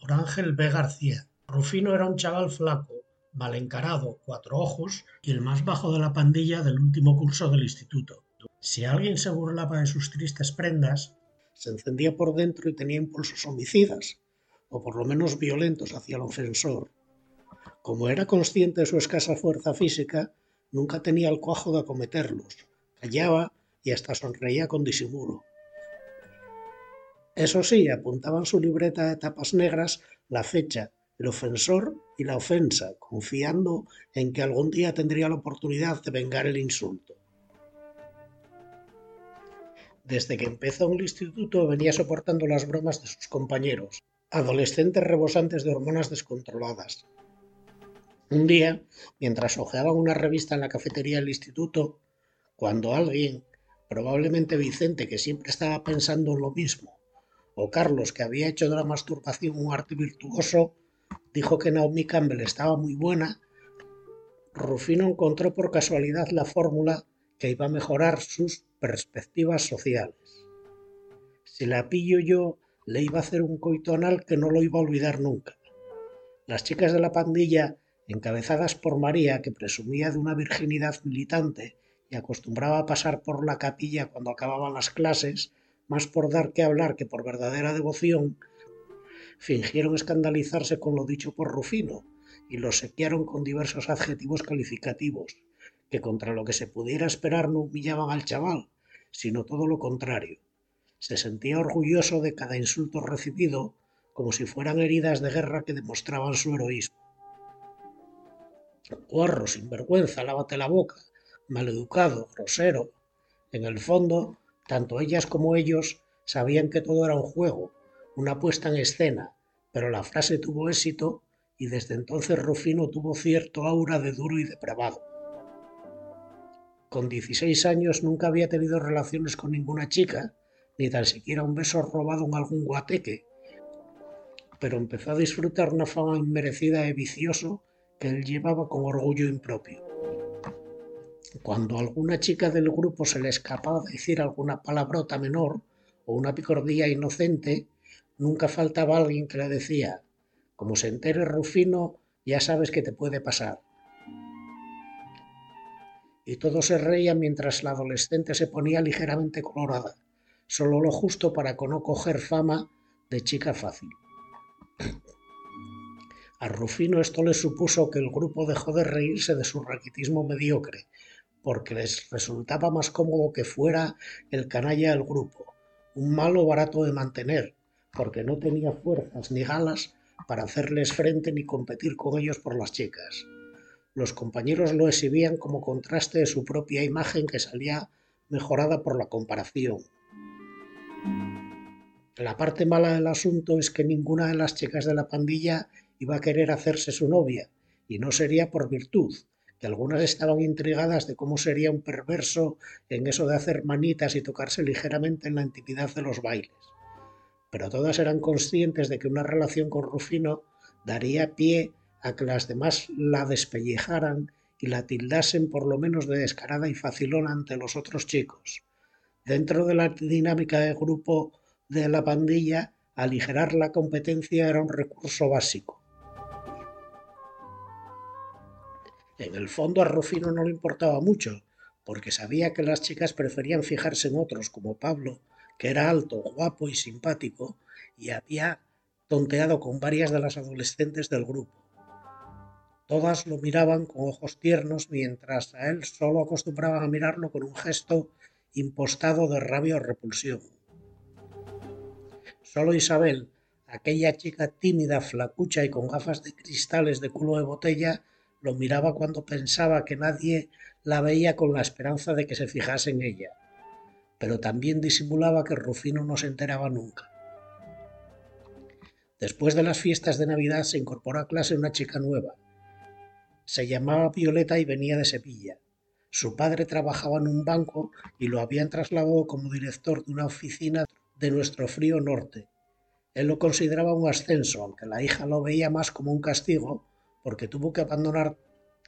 por Ángel B. García. Rufino era un chaval flaco, mal encarado, cuatro ojos y el más bajo de la pandilla del último curso del instituto. Si alguien se burlaba de sus tristes prendas, se encendía por dentro y tenía impulsos homicidas, o por lo menos violentos hacia el ofensor. Como era consciente de su escasa fuerza física, nunca tenía el cuajo de acometerlos, callaba y hasta sonreía con disimulo. Eso sí, apuntaba en su libreta de tapas negras la fecha, el ofensor y la ofensa, confiando en que algún día tendría la oportunidad de vengar el insulto. Desde que empezó en el instituto venía soportando las bromas de sus compañeros, adolescentes rebosantes de hormonas descontroladas. Un día, mientras hojeaban una revista en la cafetería del instituto, cuando alguien, probablemente Vicente, que siempre estaba pensando en lo mismo, o Carlos, que había hecho de la masturbación un arte virtuoso, dijo que Naomi Campbell estaba muy buena, Rufino encontró por casualidad la fórmula que iba a mejorar sus perspectivas sociales. Si la pillo yo, le iba a hacer un coito anal que no lo iba a olvidar nunca. Las chicas de la pandilla, encabezadas por María, que presumía de una virginidad militante y acostumbraba a pasar por la capilla cuando acababan las clases, más por dar que hablar que por verdadera devoción, fingieron escandalizarse con lo dicho por Rufino y lo sequearon con diversos adjetivos calificativos, que contra lo que se pudiera esperar no humillaban al chaval, sino todo lo contrario. Se sentía orgulloso de cada insulto recibido, como si fueran heridas de guerra que demostraban su heroísmo. Guarro, sinvergüenza, lávate la boca, maleducado, grosero. En el fondo, tanto ellas como ellos sabían que todo era un juego, una puesta en escena, pero la frase tuvo éxito y desde entonces Rufino tuvo cierto aura de duro y depravado. Con 16 años nunca había tenido relaciones con ninguna chica, ni tan siquiera un beso robado en algún guateque, pero empezó a disfrutar una fama inmerecida de vicioso que él llevaba con orgullo impropio. Cuando alguna chica del grupo se le escapaba decir alguna palabrota menor o una picordía inocente, nunca faltaba alguien que le decía, como se entere Rufino, ya sabes que te puede pasar. Y todo se reía mientras la adolescente se ponía ligeramente colorada, solo lo justo para no coger fama de chica fácil. A Rufino esto le supuso que el grupo dejó de reírse de su raquitismo mediocre porque les resultaba más cómodo que fuera el canalla del grupo, un malo barato de mantener, porque no tenía fuerzas ni galas para hacerles frente ni competir con ellos por las chicas. Los compañeros lo exhibían como contraste de su propia imagen que salía mejorada por la comparación. La parte mala del asunto es que ninguna de las chicas de la pandilla iba a querer hacerse su novia, y no sería por virtud, que algunas estaban intrigadas de cómo sería un perverso en eso de hacer manitas y tocarse ligeramente en la intimidad de los bailes. Pero todas eran conscientes de que una relación con Rufino daría pie a que las demás la despellejaran y la tildasen por lo menos de descarada y facilona ante los otros chicos. Dentro de la dinámica de grupo de la pandilla, aligerar la competencia era un recurso básico. En el fondo a Rufino no le importaba mucho, porque sabía que las chicas preferían fijarse en otros como Pablo, que era alto, guapo y simpático, y había tonteado con varias de las adolescentes del grupo. Todas lo miraban con ojos tiernos, mientras a él solo acostumbraban a mirarlo con un gesto impostado de rabia o repulsión. Solo Isabel, aquella chica tímida, flacucha y con gafas de cristales de culo de botella, lo miraba cuando pensaba que nadie la veía con la esperanza de que se fijase en ella, pero también disimulaba que Rufino no se enteraba nunca. Después de las fiestas de Navidad se incorporó a clase una chica nueva. Se llamaba Violeta y venía de Sevilla. Su padre trabajaba en un banco y lo habían trasladado como director de una oficina de nuestro frío norte. Él lo consideraba un ascenso, aunque la hija lo veía más como un castigo porque tuvo que abandonar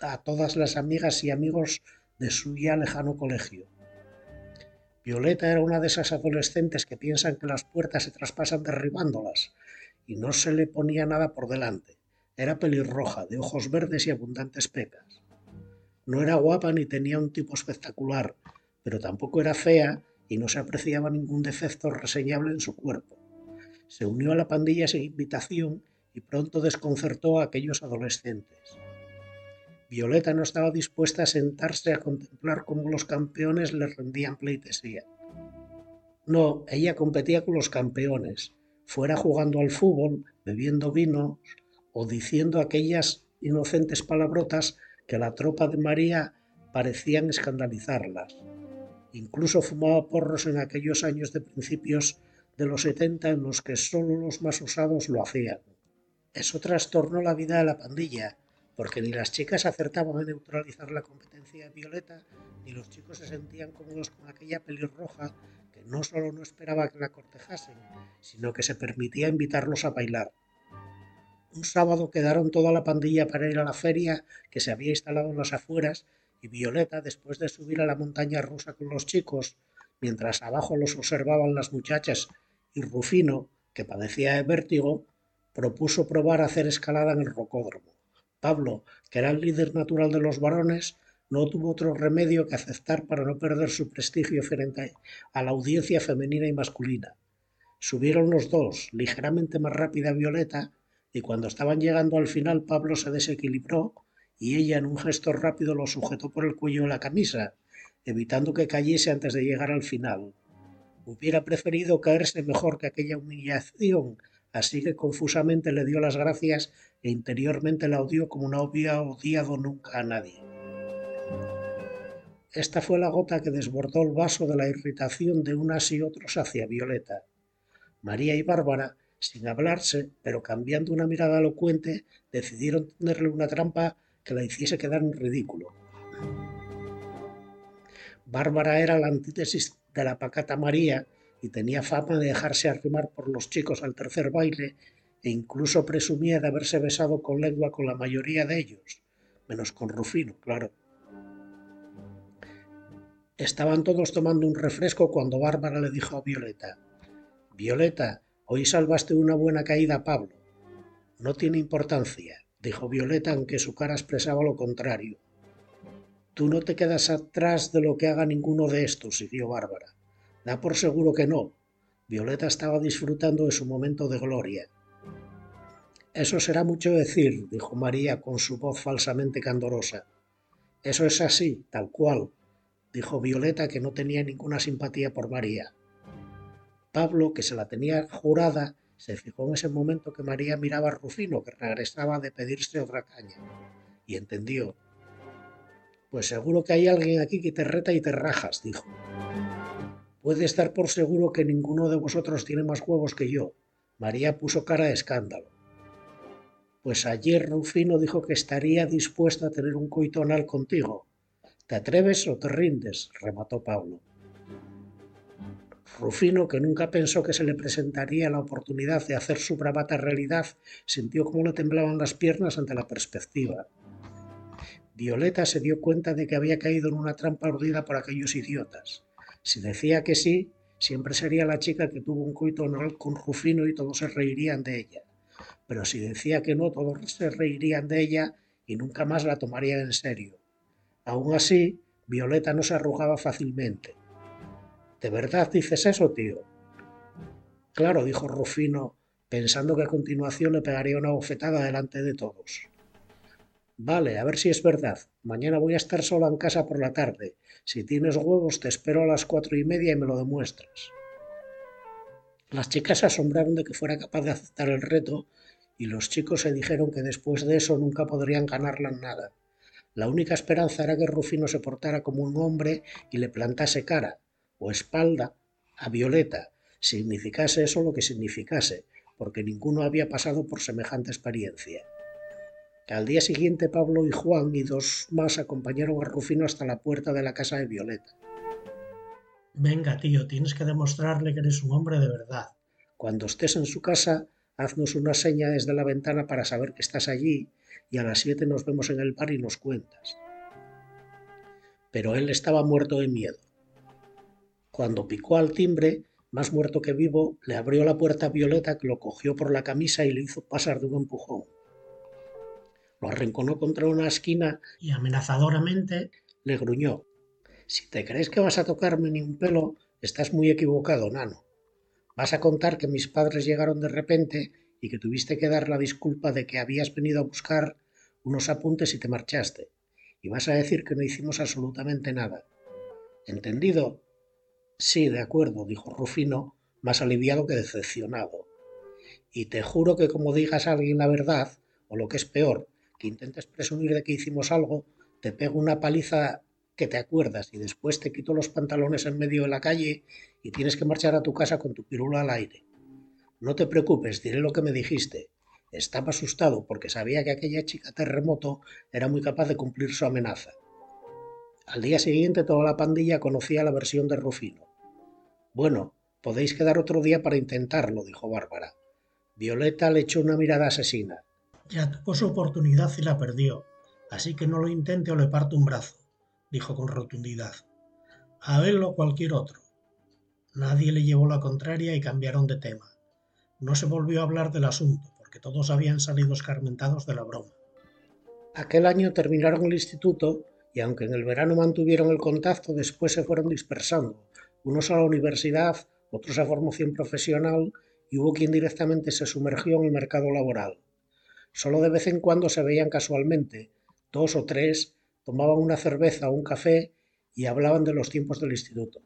a todas las amigas y amigos de su ya lejano colegio. Violeta era una de esas adolescentes que piensan que las puertas se traspasan derribándolas y no se le ponía nada por delante. Era pelirroja, de ojos verdes y abundantes pecas. No era guapa ni tenía un tipo espectacular, pero tampoco era fea y no se apreciaba ningún defecto reseñable en su cuerpo. Se unió a la pandilla sin invitación y pronto desconcertó a aquellos adolescentes. Violeta no estaba dispuesta a sentarse a contemplar cómo los campeones le rendían pleitesía. No, ella competía con los campeones, fuera jugando al fútbol, bebiendo vino o diciendo aquellas inocentes palabrotas que la tropa de María parecían escandalizarlas. Incluso fumaba porros en aquellos años de principios de los setenta en los que solo los más osados lo hacían. Eso trastornó la vida de la pandilla, porque ni las chicas acertaban a neutralizar la competencia de Violeta, ni los chicos se sentían cómodos con aquella pelirroja que no solo no esperaba que la cortejasen, sino que se permitía invitarlos a bailar. Un sábado quedaron toda la pandilla para ir a la feria que se había instalado en las afueras y Violeta, después de subir a la montaña rusa con los chicos, mientras abajo los observaban las muchachas y Rufino, que padecía de vértigo, propuso probar a hacer escalada en el rocódromo. Pablo, que era el líder natural de los varones, no tuvo otro remedio que aceptar para no perder su prestigio frente a la audiencia femenina y masculina. Subieron los dos, ligeramente más rápida Violeta, y cuando estaban llegando al final Pablo se desequilibró y ella en un gesto rápido lo sujetó por el cuello de la camisa, evitando que cayese antes de llegar al final. Hubiera preferido caerse mejor que aquella humillación, así que confusamente le dio las gracias e interiormente la odió como no había odiado nunca a nadie. Esta fue la gota que desbordó el vaso de la irritación de unas y otros hacia Violeta. María y Bárbara, sin hablarse, pero cambiando una mirada elocuente, decidieron tenerle una trampa que la hiciese quedar en ridículo. Bárbara era la antítesis de la pacata María y tenía fama de dejarse arrimar por los chicos al tercer baile e incluso presumía de haberse besado con lengua con la mayoría de ellos, menos con Rufino, claro. Estaban todos tomando un refresco cuando Bárbara le dijo a Violeta, Violeta, hoy salvaste una buena caída a Pablo. No tiene importancia dijo Violeta, aunque su cara expresaba lo contrario. Tú no te quedas atrás de lo que haga ninguno de estos, siguió Bárbara. Da por seguro que no. Violeta estaba disfrutando de su momento de gloria. Eso será mucho decir, dijo María con su voz falsamente candorosa. Eso es así, tal cual, dijo Violeta, que no tenía ninguna simpatía por María. Pablo, que se la tenía jurada, se fijó en ese momento que María miraba a Rufino, que regresaba de pedirse otra caña, y entendió. Pues seguro que hay alguien aquí que te reta y te rajas, dijo. Puede estar por seguro que ninguno de vosotros tiene más huevos que yo. María puso cara de escándalo. Pues ayer Rufino dijo que estaría dispuesto a tener un coito anal contigo. ¿Te atreves o te rindes? remató Pablo. Rufino, que nunca pensó que se le presentaría la oportunidad de hacer su bravata realidad, sintió cómo le temblaban las piernas ante la perspectiva. Violeta se dio cuenta de que había caído en una trampa urdida por aquellos idiotas. Si decía que sí, siempre sería la chica que tuvo un coito oral con Rufino y todos se reirían de ella. Pero si decía que no, todos se reirían de ella y nunca más la tomarían en serio. Aún así, Violeta no se arrugaba fácilmente. ¿De verdad dices eso, tío? Claro, dijo Rufino, pensando que a continuación le pegaría una bofetada delante de todos. Vale, a ver si es verdad. Mañana voy a estar sola en casa por la tarde. Si tienes huevos, te espero a las cuatro y media y me lo demuestras. Las chicas se asombraron de que fuera capaz de aceptar el reto y los chicos se dijeron que después de eso nunca podrían ganarla en nada. La única esperanza era que Rufino se portara como un hombre y le plantase cara, o espalda a Violeta, significase eso lo que significase, porque ninguno había pasado por semejante experiencia. Al día siguiente Pablo y Juan y dos más acompañaron a Rufino hasta la puerta de la casa de Violeta. Venga, tío, tienes que demostrarle que eres un hombre de verdad. Cuando estés en su casa, haznos una seña desde la ventana para saber que estás allí y a las siete nos vemos en el bar y nos cuentas. Pero él estaba muerto de miedo. Cuando picó al timbre, más muerto que vivo, le abrió la puerta a Violeta que lo cogió por la camisa y le hizo pasar de un empujón. Lo arrinconó contra una esquina y amenazadoramente le gruñó. Si te crees que vas a tocarme ni un pelo, estás muy equivocado, nano. Vas a contar que mis padres llegaron de repente y que tuviste que dar la disculpa de que habías venido a buscar unos apuntes y te marchaste. Y vas a decir que no hicimos absolutamente nada. ¿Entendido? Sí, de acuerdo, dijo Rufino, más aliviado que decepcionado. Y te juro que como digas a alguien la verdad, o lo que es peor, que intentes presumir de que hicimos algo, te pego una paliza que te acuerdas y después te quito los pantalones en medio de la calle y tienes que marchar a tu casa con tu pirula al aire. No te preocupes, diré lo que me dijiste. Estaba asustado porque sabía que aquella chica terremoto era muy capaz de cumplir su amenaza. Al día siguiente toda la pandilla conocía la versión de Rufino. Bueno, podéis quedar otro día para intentarlo, dijo Bárbara. Violeta le echó una mirada asesina. Ya tuvo su oportunidad y la perdió, así que no lo intente o le parto un brazo, dijo con rotundidad. A él o cualquier otro. Nadie le llevó la contraria y cambiaron de tema. No se volvió a hablar del asunto, porque todos habían salido escarmentados de la broma. Aquel año terminaron el instituto y aunque en el verano mantuvieron el contacto, después se fueron dispersando, unos a la universidad, otros a formación profesional y hubo quien directamente se sumergió en el mercado laboral. Solo de vez en cuando se veían casualmente, dos o tres, tomaban una cerveza o un café y hablaban de los tiempos del instituto.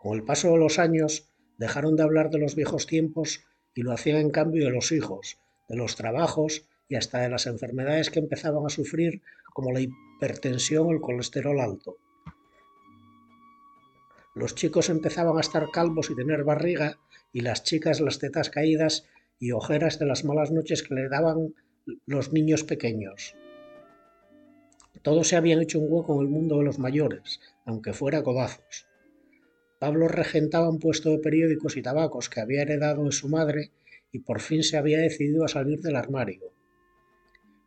Con el paso de los años dejaron de hablar de los viejos tiempos y lo hacían en cambio de los hijos, de los trabajos y hasta de las enfermedades que empezaban a sufrir como la hipertensión o el colesterol alto. Los chicos empezaban a estar calvos y tener barriga, y las chicas las tetas caídas y ojeras de las malas noches que le daban los niños pequeños. Todos se habían hecho un hueco en el mundo de los mayores, aunque fuera codazos. Pablo regentaba un puesto de periódicos y tabacos que había heredado de su madre y por fin se había decidido a salir del armario.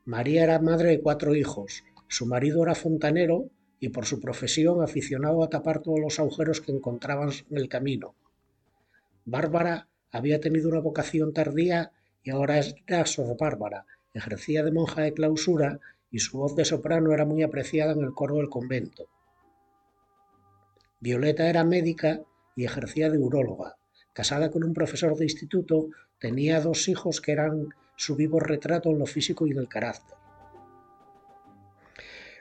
María era madre de cuatro hijos, su marido era fontanero y por su profesión aficionado a tapar todos los agujeros que encontraban en el camino. Bárbara había tenido una vocación tardía y ahora era Sor Bárbara, ejercía de monja de clausura y su voz de soprano era muy apreciada en el coro del convento. Violeta era médica y ejercía de uróloga. Casada con un profesor de instituto, tenía dos hijos que eran su vivo retrato en lo físico y en el carácter.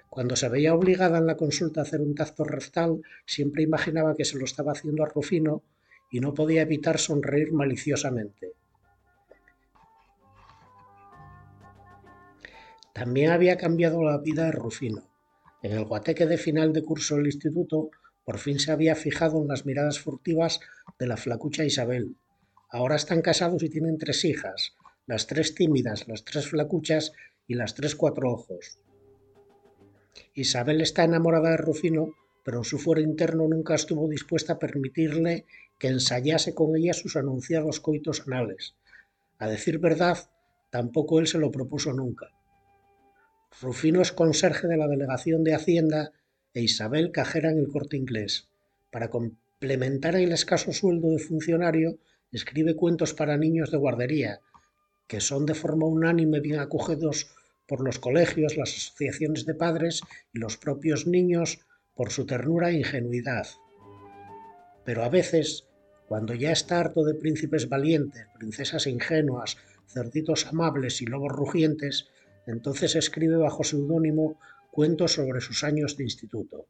Cuando se veía obligada en la consulta a hacer un tacto rectal, siempre imaginaba que se lo estaba haciendo a Rufino y no podía evitar sonreír maliciosamente. También había cambiado la vida de Rufino. En el guateque de final de curso del instituto, por fin se había fijado en las miradas furtivas de la flacucha Isabel. Ahora están casados y tienen tres hijas, las tres tímidas, las tres flacuchas y las tres cuatro ojos. Isabel está enamorada de Rufino, pero en su fuero interno nunca estuvo dispuesta a permitirle que ensayase con ella sus anunciados coitos anales. A decir verdad, tampoco él se lo propuso nunca. Rufino es conserje de la delegación de Hacienda e Isabel cajera en el corte inglés. Para complementar el escaso sueldo de funcionario, escribe cuentos para niños de guardería, que son de forma unánime bien acogidos por los colegios, las asociaciones de padres y los propios niños por su ternura e ingenuidad. Pero a veces, cuando ya está harto de príncipes valientes, princesas ingenuas, cerditos amables y lobos rugientes, entonces escribe bajo seudónimo cuentos sobre sus años de instituto.